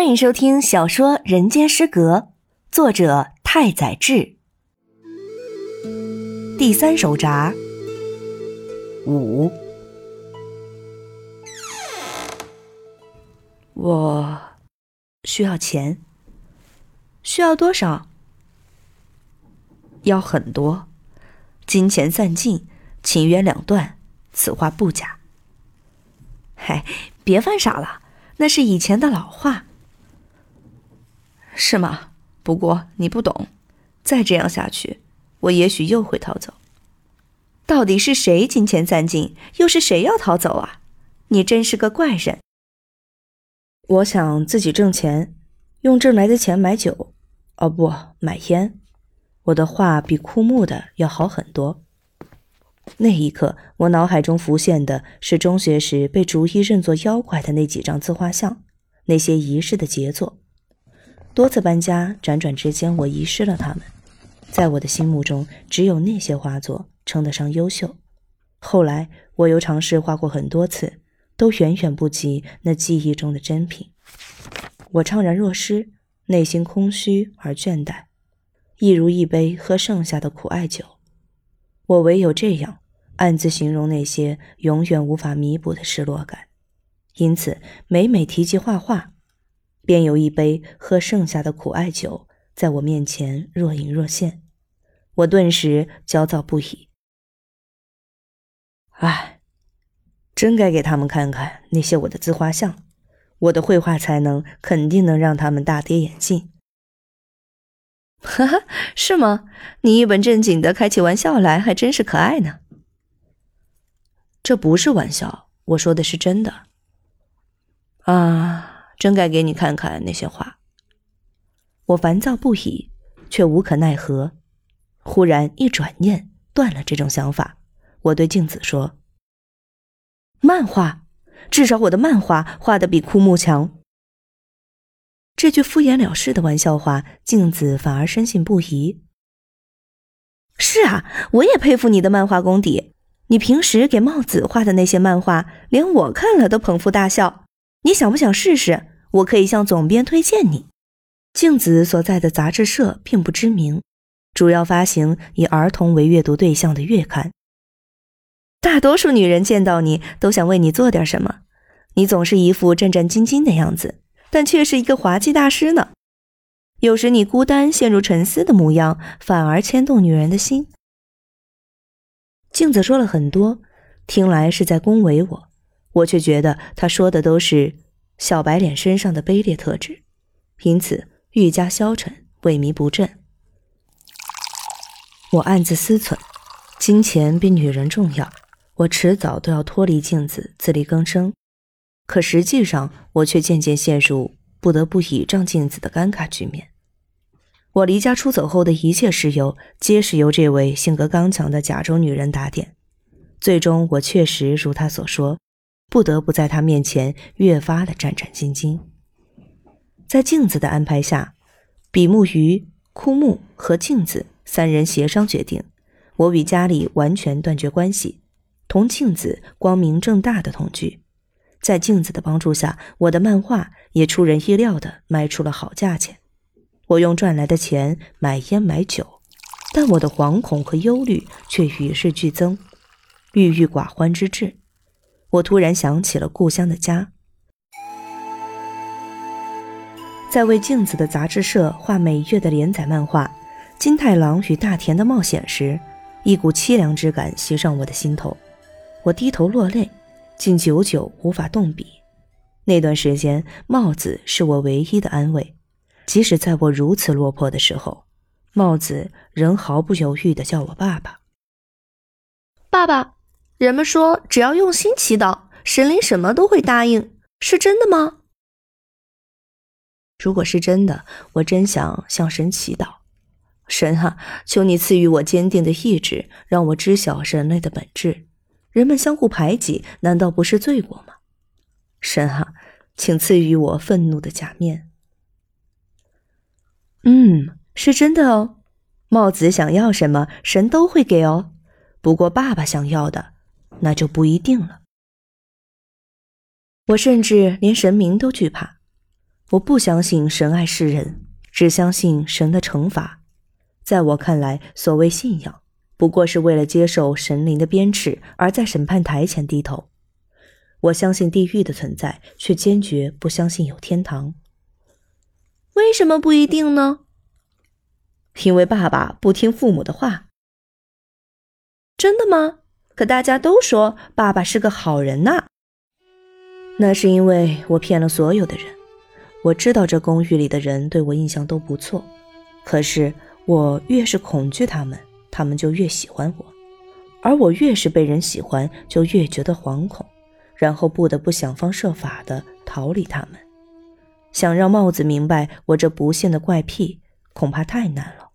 欢迎收听小说《人间失格》，作者太宰治。第三手札五，我需要钱，需要多少？要很多，金钱散尽，情缘两断，此话不假。嗨，别犯傻了，那是以前的老话。是吗？不过你不懂，再这样下去，我也许又会逃走。到底是谁金钱散尽，又是谁要逃走啊？你真是个怪人。我想自己挣钱，用挣来的钱买酒，哦不，买烟。我的画比枯木的要好很多。那一刻，我脑海中浮现的是中学时被逐一认作妖怪的那几张自画像，那些遗失的杰作。多次搬家，辗转之间，我遗失了它们。在我的心目中，只有那些画作称得上优秀。后来，我又尝试画过很多次，都远远不及那记忆中的珍品。我怅然若失，内心空虚而倦怠，一如一杯喝剩下的苦艾酒。我唯有这样暗自形容那些永远无法弥补的失落感。因此，每每提及画画，便有一杯喝剩下的苦艾酒在我面前若隐若现，我顿时焦躁不已。唉，真该给他们看看那些我的自画像，我的绘画才能肯定能让他们大跌眼镜。哈哈，是吗？你一本正经的开起玩笑来，还真是可爱呢。这不是玩笑，我说的是真的。啊，真该给你看看那些画。我烦躁不已，却无可奈何。忽然一转念，断了这种想法。我对镜子说：“漫画，至少我的漫画画的比枯木强。”这句敷衍了事的玩笑话，镜子反而深信不疑。是啊，我也佩服你的漫画功底。你平时给帽子画的那些漫画，连我看了都捧腹大笑。你想不想试试？我可以向总编推荐你。镜子所在的杂志社并不知名，主要发行以儿童为阅读对象的月刊。大多数女人见到你都想为你做点什么，你总是一副战战兢兢的样子。但却是一个滑稽大师呢。有时你孤单陷入沉思的模样，反而牵动女人的心。镜子说了很多，听来是在恭维我，我却觉得他说的都是小白脸身上的卑劣特质，因此愈加消沉、萎靡不振。我暗自思忖：金钱比女人重要，我迟早都要脱离镜子，自力更生。可实际上，我却渐渐陷入不得不倚仗镜子的尴尬局面。我离家出走后的一切事由，皆是由这位性格刚强的甲州女人打点。最终，我确实如她所说，不得不在他面前越发的战战兢兢。在镜子的安排下，比目鱼、枯木和镜子三人协商决定，我与家里完全断绝关系，同镜子光明正大的同居。在镜子的帮助下，我的漫画也出人意料的卖出了好价钱。我用赚来的钱买烟买酒，但我的惶恐和忧虑却与日俱增，郁郁寡欢之至。我突然想起了故乡的家，在为镜子的杂志社画每月的连载漫画《金太郎与大田的冒险》时，一股凄凉之感袭上我的心头，我低头落泪。竟久久无法动笔。那段时间，帽子是我唯一的安慰。即使在我如此落魄的时候，帽子仍毫不犹豫地叫我爸爸。爸爸，人们说只要用心祈祷，神灵什么都会答应，是真的吗？如果是真的，我真想向神祈祷。神啊，求你赐予我坚定的意志，让我知晓人类的本质。人们相互排挤，难道不是罪过吗？神啊，请赐予我愤怒的假面。嗯，是真的哦。帽子想要什么，神都会给哦。不过爸爸想要的，那就不一定了。我甚至连神明都惧怕。我不相信神爱世人，只相信神的惩罚。在我看来，所谓信仰，不过是为了接受神灵的鞭笞而在审判台前低头。我相信地狱的存在，却坚决不相信有天堂。为什么不一定呢？因为爸爸不听父母的话。真的吗？可大家都说爸爸是个好人呐。那是因为我骗了所有的人。我知道这公寓里的人对我印象都不错，可是我越是恐惧他们，他们就越喜欢我，而我越是被人喜欢，就越觉得惶恐。然后不得不想方设法的逃离他们，想让帽子明白我这不幸的怪癖，恐怕太难了。